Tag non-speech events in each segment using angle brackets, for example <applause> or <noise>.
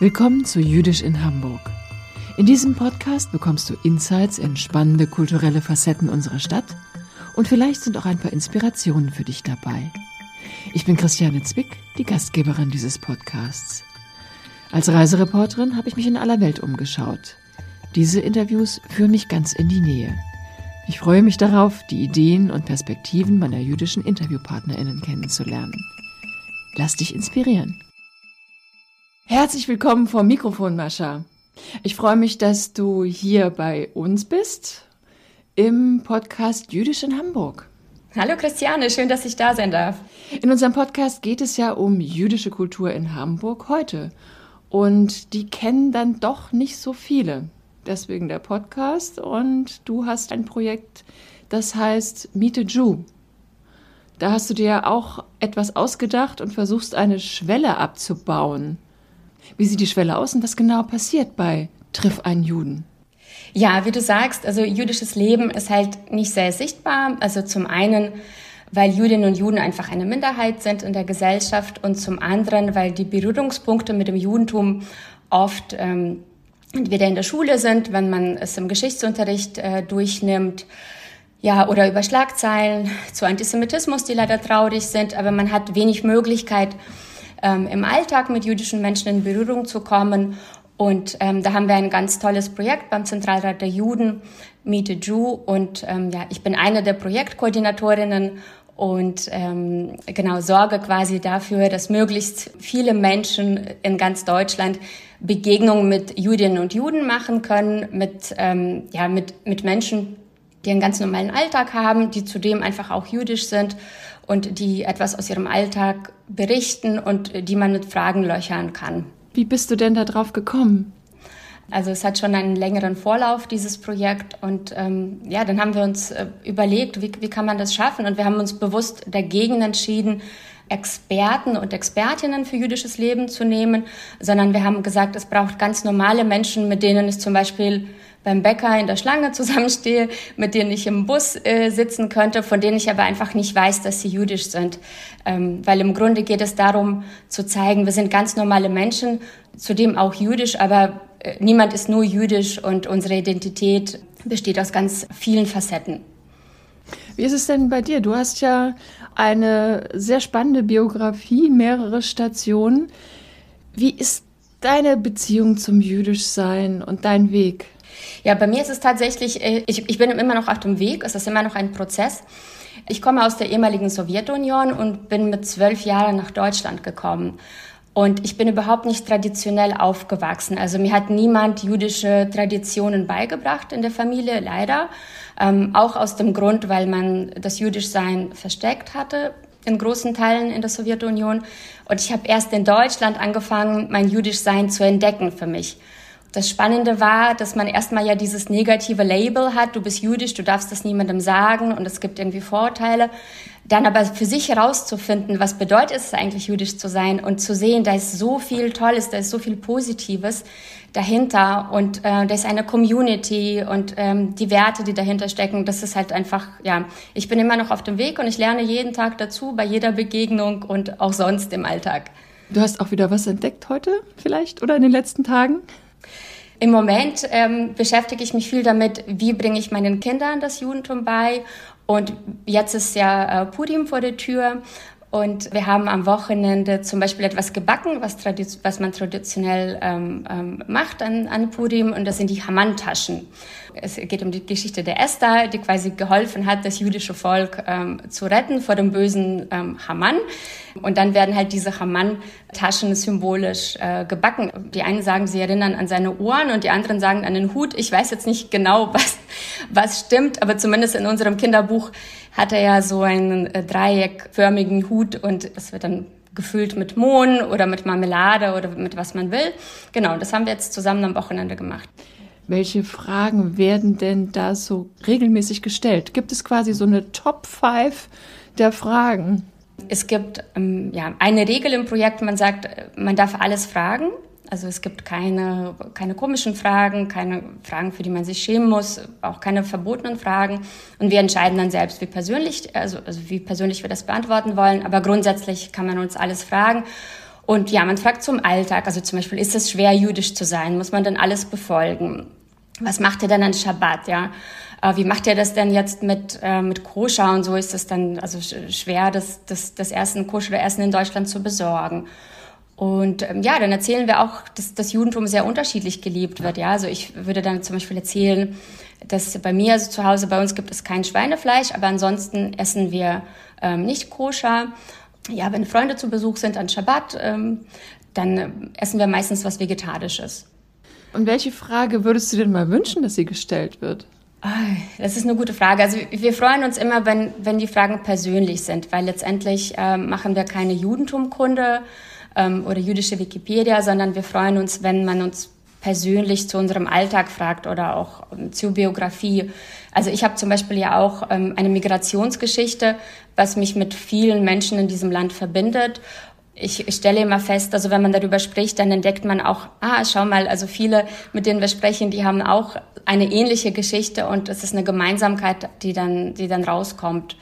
Willkommen zu Jüdisch in Hamburg. In diesem Podcast bekommst du Insights in spannende kulturelle Facetten unserer Stadt und vielleicht sind auch ein paar Inspirationen für dich dabei. Ich bin Christiane Zwick, die Gastgeberin dieses Podcasts. Als Reisereporterin habe ich mich in aller Welt umgeschaut. Diese Interviews führen mich ganz in die Nähe. Ich freue mich darauf, die Ideen und Perspektiven meiner jüdischen Interviewpartnerinnen kennenzulernen. Lass dich inspirieren. Herzlich willkommen vor Mikrofon, Mascha. Ich freue mich, dass du hier bei uns bist im Podcast Jüdisch in Hamburg. Hallo Christiane, schön, dass ich da sein darf. In unserem Podcast geht es ja um jüdische Kultur in Hamburg heute. Und die kennen dann doch nicht so viele. Deswegen der Podcast. Und du hast ein Projekt, das heißt Miete Jew. Da hast du dir auch etwas ausgedacht und versuchst eine Schwelle abzubauen. Wie sieht die Schwelle aus und was genau passiert bei Triff einen Juden? Ja, wie du sagst, also jüdisches Leben ist halt nicht sehr sichtbar. Also zum einen, weil Jüdinnen und Juden einfach eine Minderheit sind in der Gesellschaft und zum anderen, weil die Berührungspunkte mit dem Judentum oft ähm, entweder in der Schule sind, wenn man es im Geschichtsunterricht äh, durchnimmt, ja, oder über Schlagzeilen zu Antisemitismus, die leider traurig sind, aber man hat wenig Möglichkeit, ähm, im Alltag mit jüdischen Menschen in Berührung zu kommen. Und ähm, da haben wir ein ganz tolles Projekt beim Zentralrat der Juden, Meet a Jew. Und ähm, ja, ich bin eine der Projektkoordinatorinnen und ähm, genau sorge quasi dafür, dass möglichst viele Menschen in ganz Deutschland Begegnungen mit Jüdinnen und Juden machen können, mit, ähm, ja, mit, mit Menschen, die einen ganz normalen Alltag haben, die zudem einfach auch jüdisch sind und die etwas aus ihrem Alltag berichten und die man mit Fragen löchern kann. Wie bist du denn da drauf gekommen? Also es hat schon einen längeren Vorlauf, dieses Projekt. Und ähm, ja, dann haben wir uns äh, überlegt, wie, wie kann man das schaffen? Und wir haben uns bewusst dagegen entschieden, Experten und Expertinnen für jüdisches Leben zu nehmen, sondern wir haben gesagt, es braucht ganz normale Menschen, mit denen es zum Beispiel beim Bäcker in der Schlange <laughs> zusammenstehe, mit denen ich im Bus äh, sitzen könnte, von denen ich aber einfach nicht weiß, dass sie jüdisch sind. Ähm, weil im Grunde geht es darum zu zeigen, wir sind ganz normale Menschen, zudem auch jüdisch, aber äh, niemand ist nur jüdisch und unsere Identität besteht aus ganz vielen Facetten. Wie ist es denn bei dir? Du hast ja eine sehr spannende Biografie, mehrere Stationen. Wie ist deine Beziehung zum Jüdischsein und dein Weg? Ja, bei mir ist es tatsächlich, äh, ich, ich bin immer noch auf dem Weg, es ist immer noch ein Prozess. Ich komme aus der ehemaligen Sowjetunion und bin mit zwölf Jahren nach Deutschland gekommen. Und ich bin überhaupt nicht traditionell aufgewachsen. Also mir hat niemand jüdische Traditionen beigebracht in der Familie, leider. Ähm, auch aus dem Grund, weil man das Jüdischsein versteckt hatte in großen Teilen in der Sowjetunion. Und ich habe erst in Deutschland angefangen, mein Jüdischsein zu entdecken für mich. Das Spannende war, dass man erstmal ja dieses negative Label hat, du bist jüdisch, du darfst das niemandem sagen und es gibt irgendwie Vorurteile. Dann aber für sich herauszufinden, was bedeutet es eigentlich jüdisch zu sein und zu sehen, da ist so viel Tolles, da ist so viel Positives dahinter und äh, da ist eine Community und ähm, die Werte, die dahinter stecken, das ist halt einfach, ja, ich bin immer noch auf dem Weg und ich lerne jeden Tag dazu, bei jeder Begegnung und auch sonst im Alltag. Du hast auch wieder was entdeckt heute vielleicht oder in den letzten Tagen? Im Moment ähm, beschäftige ich mich viel damit, wie bringe ich meinen Kindern das Judentum bei. Und jetzt ist ja äh, Purim vor der Tür. Und wir haben am Wochenende zum Beispiel etwas gebacken, was, was man traditionell ähm, ähm, macht an, an Purim. Und das sind die Hamann-Taschen. Es geht um die Geschichte der Esther, die quasi geholfen hat, das jüdische Volk ähm, zu retten vor dem bösen ähm, Haman. Und dann werden halt diese Haman-Taschen symbolisch äh, gebacken. Die einen sagen, sie erinnern an seine Ohren und die anderen sagen an den Hut. Ich weiß jetzt nicht genau, <laughs> was, was stimmt, aber zumindest in unserem Kinderbuch hat er ja so einen äh, dreieckförmigen Hut und es wird dann gefüllt mit Mohn oder mit Marmelade oder mit was man will. Genau, das haben wir jetzt zusammen am Wochenende gemacht. Welche Fragen werden denn da so regelmäßig gestellt? Gibt es quasi so eine Top 5 der Fragen? Es gibt ähm, ja, eine Regel im Projekt, man sagt, man darf alles fragen. Also es gibt keine, keine komischen Fragen, keine Fragen, für die man sich schämen muss, auch keine verbotenen Fragen. Und wir entscheiden dann selbst, wie persönlich, also, also wie persönlich wir das beantworten wollen. Aber grundsätzlich kann man uns alles fragen. Und ja, man fragt zum Alltag, also zum Beispiel, ist es schwer, jüdisch zu sein? Muss man denn alles befolgen? Was macht ihr denn an Schabbat, ja? Äh, wie macht ihr das denn jetzt mit, äh, mit Koscher und so ist es dann also schwer, das, das, das Essen, koscher Essen in Deutschland zu besorgen. Und ähm, ja, dann erzählen wir auch, dass das Judentum sehr unterschiedlich gelebt wird. Ja, also ich würde dann zum Beispiel erzählen, dass bei mir also zu Hause bei uns gibt es kein Schweinefleisch, aber ansonsten essen wir ähm, nicht koscher. Ja, wenn Freunde zu Besuch sind an Schabbat, ähm, dann essen wir meistens was Vegetarisches. Und welche Frage würdest du denn mal wünschen, dass sie gestellt wird? Das ist eine gute Frage. Also wir freuen uns immer, wenn, wenn die Fragen persönlich sind, weil letztendlich äh, machen wir keine Judentumkunde ähm, oder jüdische Wikipedia, sondern wir freuen uns, wenn man uns persönlich zu unserem Alltag fragt oder auch ähm, zur Biografie. Also ich habe zum Beispiel ja auch ähm, eine Migrationsgeschichte, was mich mit vielen Menschen in diesem Land verbindet ich, stelle immer fest, also wenn man darüber spricht, dann entdeckt man auch, ah, schau mal, also viele, mit denen wir sprechen, die haben auch eine ähnliche Geschichte und es ist eine Gemeinsamkeit, die dann, die dann rauskommt.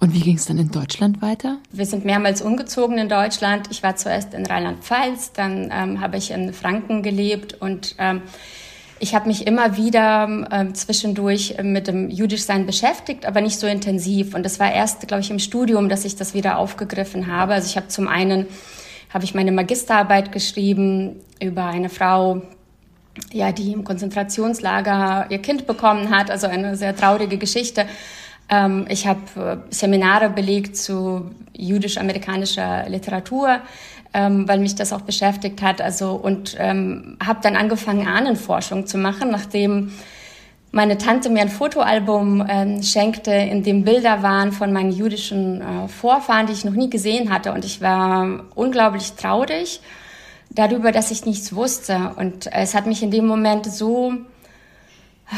Und wie ging es dann in Deutschland weiter? Wir sind mehrmals umgezogen in Deutschland. Ich war zuerst in Rheinland-Pfalz, dann ähm, habe ich in Franken gelebt und ähm, ich habe mich immer wieder äh, zwischendurch mit dem Jüdischsein beschäftigt, aber nicht so intensiv. Und das war erst, glaube ich, im Studium, dass ich das wieder aufgegriffen habe. Also ich habe zum einen habe ich meine Magisterarbeit geschrieben über eine Frau, ja, die im Konzentrationslager ihr Kind bekommen hat, also eine sehr traurige Geschichte. Ähm, ich habe äh, Seminare belegt zu jüdisch-amerikanischer Literatur ähm, weil mich das auch beschäftigt hat. Also und ähm, habe dann angefangen Ahnenforschung zu machen, nachdem meine Tante mir ein Fotoalbum ähm, schenkte, in dem Bilder waren von meinen jüdischen äh, Vorfahren, die ich noch nie gesehen hatte. Und ich war unglaublich traurig darüber, dass ich nichts wusste. Und es hat mich in dem Moment so äh,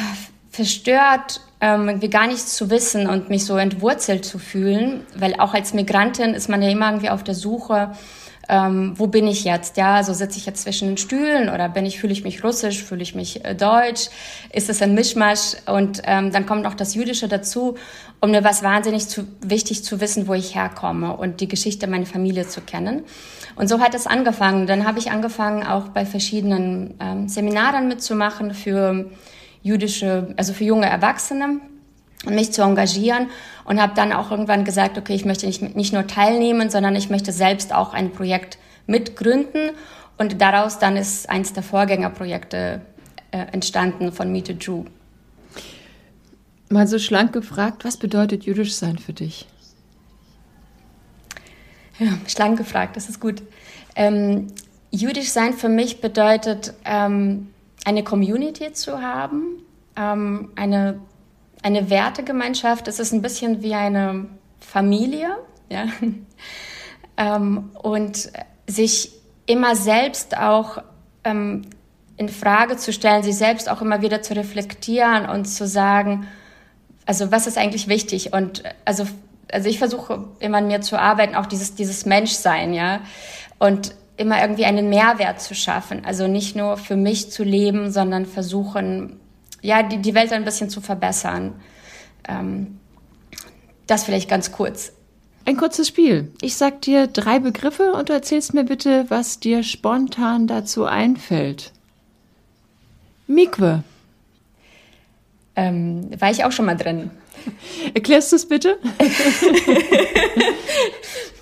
verstört, ähm, irgendwie gar nichts zu wissen und mich so entwurzelt zu fühlen, weil auch als Migrantin ist man ja immer irgendwie auf der Suche ähm, wo bin ich jetzt? Ja, also sitze ich jetzt zwischen den Stühlen oder bin ich, fühle ich mich russisch, fühle ich mich äh, deutsch? Ist es ein Mischmasch? Und ähm, dann kommt noch das Jüdische dazu. Und mir war es wahnsinnig zu, wichtig zu wissen, wo ich herkomme und die Geschichte meiner Familie zu kennen. Und so hat es angefangen. Dann habe ich angefangen, auch bei verschiedenen ähm, Seminaren mitzumachen für jüdische, also für junge Erwachsene mich zu engagieren und habe dann auch irgendwann gesagt, okay, ich möchte nicht, nicht nur teilnehmen, sondern ich möchte selbst auch ein Projekt mitgründen und daraus dann ist eins der Vorgängerprojekte äh, entstanden von Meet a Jew. Mal so schlank gefragt, was bedeutet jüdisch sein für dich? Ja, schlank gefragt, das ist gut. Ähm, jüdisch sein für mich bedeutet, ähm, eine Community zu haben, ähm, eine eine Wertegemeinschaft. Es ist ein bisschen wie eine Familie, ja. <laughs> ähm, und sich immer selbst auch ähm, in Frage zu stellen, sich selbst auch immer wieder zu reflektieren und zu sagen, also was ist eigentlich wichtig? Und also, also ich versuche immer an mir zu arbeiten, auch dieses, dieses Menschsein, ja. Und immer irgendwie einen Mehrwert zu schaffen. Also nicht nur für mich zu leben, sondern versuchen, ja, die, die Welt ein bisschen zu verbessern. Ähm, das vielleicht ganz kurz. Ein kurzes Spiel. Ich sag dir drei Begriffe und du erzählst mir bitte, was dir spontan dazu einfällt. Mikwe. Ähm, war ich auch schon mal drin. Erklärst du es bitte? <laughs>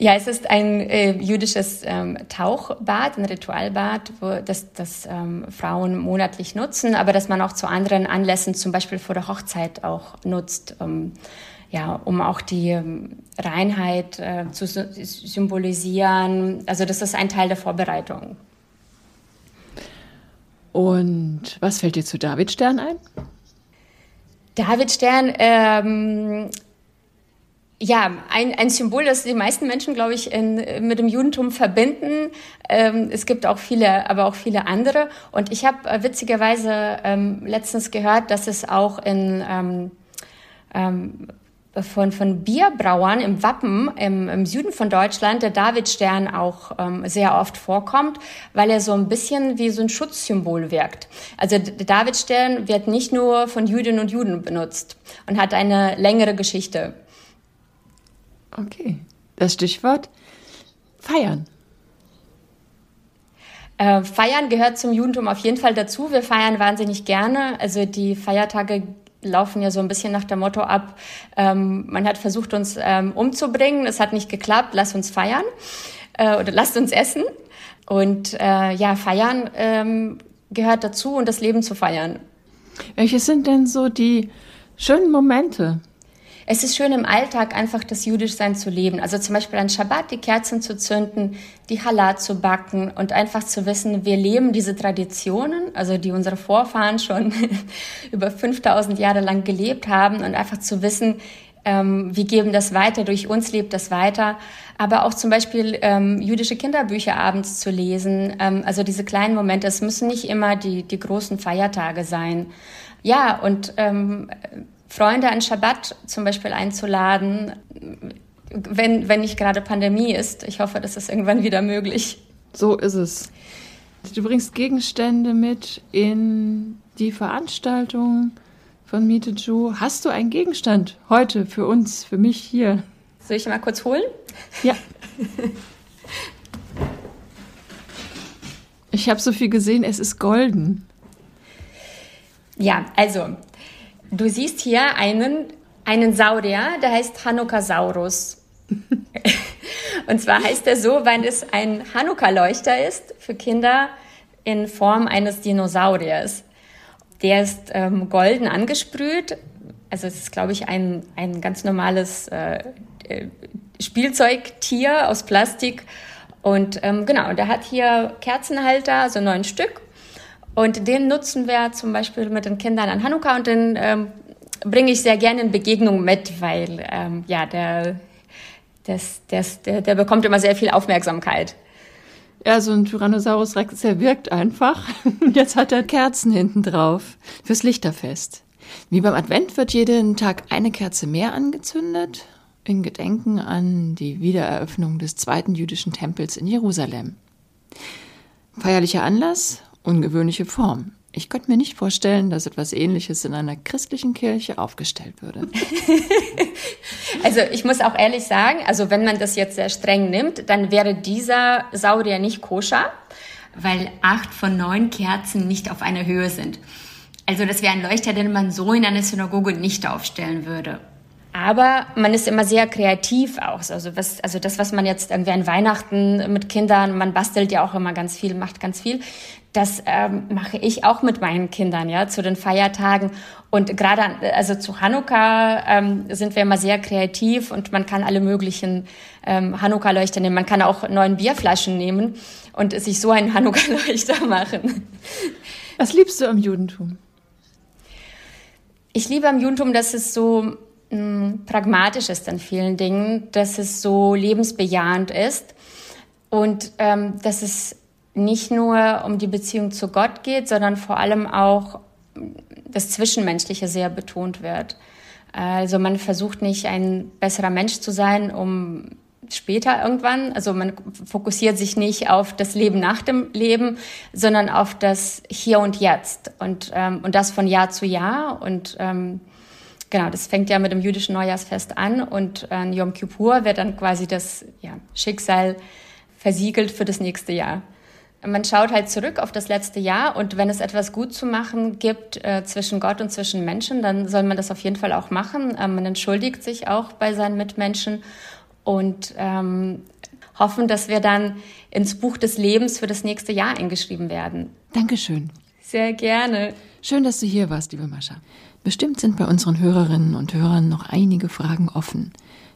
Ja, es ist ein äh, jüdisches ähm, Tauchbad, ein Ritualbad, wo das, das ähm, Frauen monatlich nutzen, aber dass man auch zu anderen Anlässen, zum Beispiel vor der Hochzeit, auch nutzt, ähm, ja, um auch die ähm, Reinheit äh, zu symbolisieren. Also das ist ein Teil der Vorbereitung. Und was fällt dir zu Davidstern ein? Davidstern ähm, ja, ein, ein Symbol, das die meisten Menschen, glaube ich, in, mit dem Judentum verbinden. Ähm, es gibt auch viele, aber auch viele andere. Und ich habe äh, witzigerweise ähm, letztens gehört, dass es auch in ähm, ähm, von, von Bierbrauern im Wappen im, im Süden von Deutschland der Davidstern auch ähm, sehr oft vorkommt, weil er so ein bisschen wie so ein Schutzsymbol wirkt. Also der Davidstern wird nicht nur von Jüdinnen und Juden benutzt und hat eine längere Geschichte. Okay. Das Stichwort feiern. Äh, feiern gehört zum Judentum auf jeden Fall dazu. Wir feiern wahnsinnig gerne. Also die Feiertage laufen ja so ein bisschen nach dem Motto ab, ähm, man hat versucht, uns ähm, umzubringen, es hat nicht geklappt, lass uns feiern äh, oder lasst uns essen. Und äh, ja, feiern ähm, gehört dazu und das Leben zu feiern. Welche sind denn so die schönen Momente? Es ist schön im Alltag einfach das Jüdischsein zu leben. Also zum Beispiel an Schabbat die Kerzen zu zünden, die Halat zu backen und einfach zu wissen, wir leben diese Traditionen, also die unsere Vorfahren schon <laughs> über 5000 Jahre lang gelebt haben und einfach zu wissen, ähm, wir geben das weiter, durch uns lebt das weiter. Aber auch zum Beispiel ähm, jüdische Kinderbücher abends zu lesen. Ähm, also diese kleinen Momente, es müssen nicht immer die, die großen Feiertage sein. Ja, und ähm, Freunde an Schabbat zum Beispiel einzuladen, wenn, wenn nicht gerade Pandemie ist. Ich hoffe, das ist irgendwann wieder möglich. So ist es. Du bringst Gegenstände mit in die Veranstaltung von Miete Ju. Hast du einen Gegenstand heute für uns, für mich hier? Soll ich mal kurz holen? Ja. Ich habe so viel gesehen, es ist golden. Ja, also Du siehst hier einen, einen Saurier, der heißt Hanukkah-Saurus. <laughs> Und zwar heißt er so, weil es ein Hanukkah-Leuchter ist für Kinder in Form eines Dinosauriers. Der ist ähm, golden angesprüht. Also es ist, glaube ich, ein, ein ganz normales äh, äh, Spielzeugtier aus Plastik. Und ähm, genau, der hat hier Kerzenhalter, so neun Stück. Und den nutzen wir zum Beispiel mit den Kindern an Hanukkah und den ähm, bringe ich sehr gerne in Begegnung mit, weil ähm, ja, der, das, das, der, der bekommt immer sehr viel Aufmerksamkeit. Ja, so ein Tyrannosaurus Rex, der wirkt einfach. Jetzt hat er Kerzen hinten drauf fürs Lichterfest. Wie beim Advent wird jeden Tag eine Kerze mehr angezündet, in Gedenken an die Wiedereröffnung des zweiten jüdischen Tempels in Jerusalem. Feierlicher Anlass, ungewöhnliche Form. Ich könnte mir nicht vorstellen, dass etwas Ähnliches in einer christlichen Kirche aufgestellt würde. <laughs> also ich muss auch ehrlich sagen, also wenn man das jetzt sehr streng nimmt, dann wäre dieser Saurier nicht koscher, weil acht von neun Kerzen nicht auf einer Höhe sind. Also das wäre ein Leuchter, den man so in einer Synagoge nicht aufstellen würde. Aber man ist immer sehr kreativ auch. Also, was, also das, was man jetzt irgendwie an Weihnachten mit Kindern, man bastelt ja auch immer ganz viel, macht ganz viel. Das ähm, mache ich auch mit meinen Kindern, ja, zu den Feiertagen. Und gerade, also zu Hanukkah ähm, sind wir immer sehr kreativ und man kann alle möglichen ähm, Hanukkah-Leuchter nehmen. Man kann auch neun Bierflaschen nehmen und sich so einen Hanukkah-Leuchter <laughs> machen. Was liebst du am Judentum? Ich liebe am Judentum, dass es so pragmatisch ist an vielen Dingen, dass es so lebensbejahend ist und ähm, dass es nicht nur um die Beziehung zu Gott geht, sondern vor allem auch das Zwischenmenschliche sehr betont wird. Also man versucht nicht ein besserer Mensch zu sein, um später irgendwann, also man fokussiert sich nicht auf das Leben nach dem Leben, sondern auf das Hier und Jetzt und, ähm, und das von Jahr zu Jahr und ähm, Genau, das fängt ja mit dem jüdischen Neujahrsfest an und an Yom Kippur wird dann quasi das ja, Schicksal versiegelt für das nächste Jahr. Man schaut halt zurück auf das letzte Jahr und wenn es etwas gut zu machen gibt äh, zwischen Gott und zwischen Menschen, dann soll man das auf jeden Fall auch machen. Ähm, man entschuldigt sich auch bei seinen Mitmenschen und ähm, hoffen, dass wir dann ins Buch des Lebens für das nächste Jahr eingeschrieben werden. Dankeschön. Sehr gerne. Schön, dass du hier warst, liebe Mascha. Bestimmt sind bei unseren Hörerinnen und Hörern noch einige Fragen offen.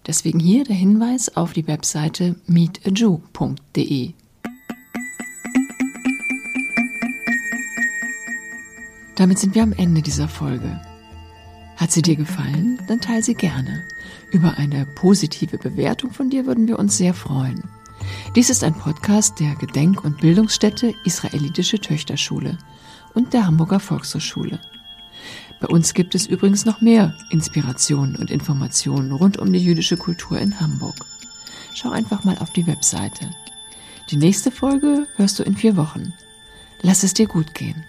Deswegen hier der Hinweis auf die Webseite meetajew.de. Damit sind wir am Ende dieser Folge. Hat sie dir gefallen? Dann teile sie gerne. Über eine positive Bewertung von dir würden wir uns sehr freuen. Dies ist ein Podcast der Gedenk- und Bildungsstätte Israelitische Töchterschule und der Hamburger Volkshochschule. Bei uns gibt es übrigens noch mehr Inspirationen und Informationen rund um die jüdische Kultur in Hamburg. Schau einfach mal auf die Webseite. Die nächste Folge hörst du in vier Wochen. Lass es dir gut gehen.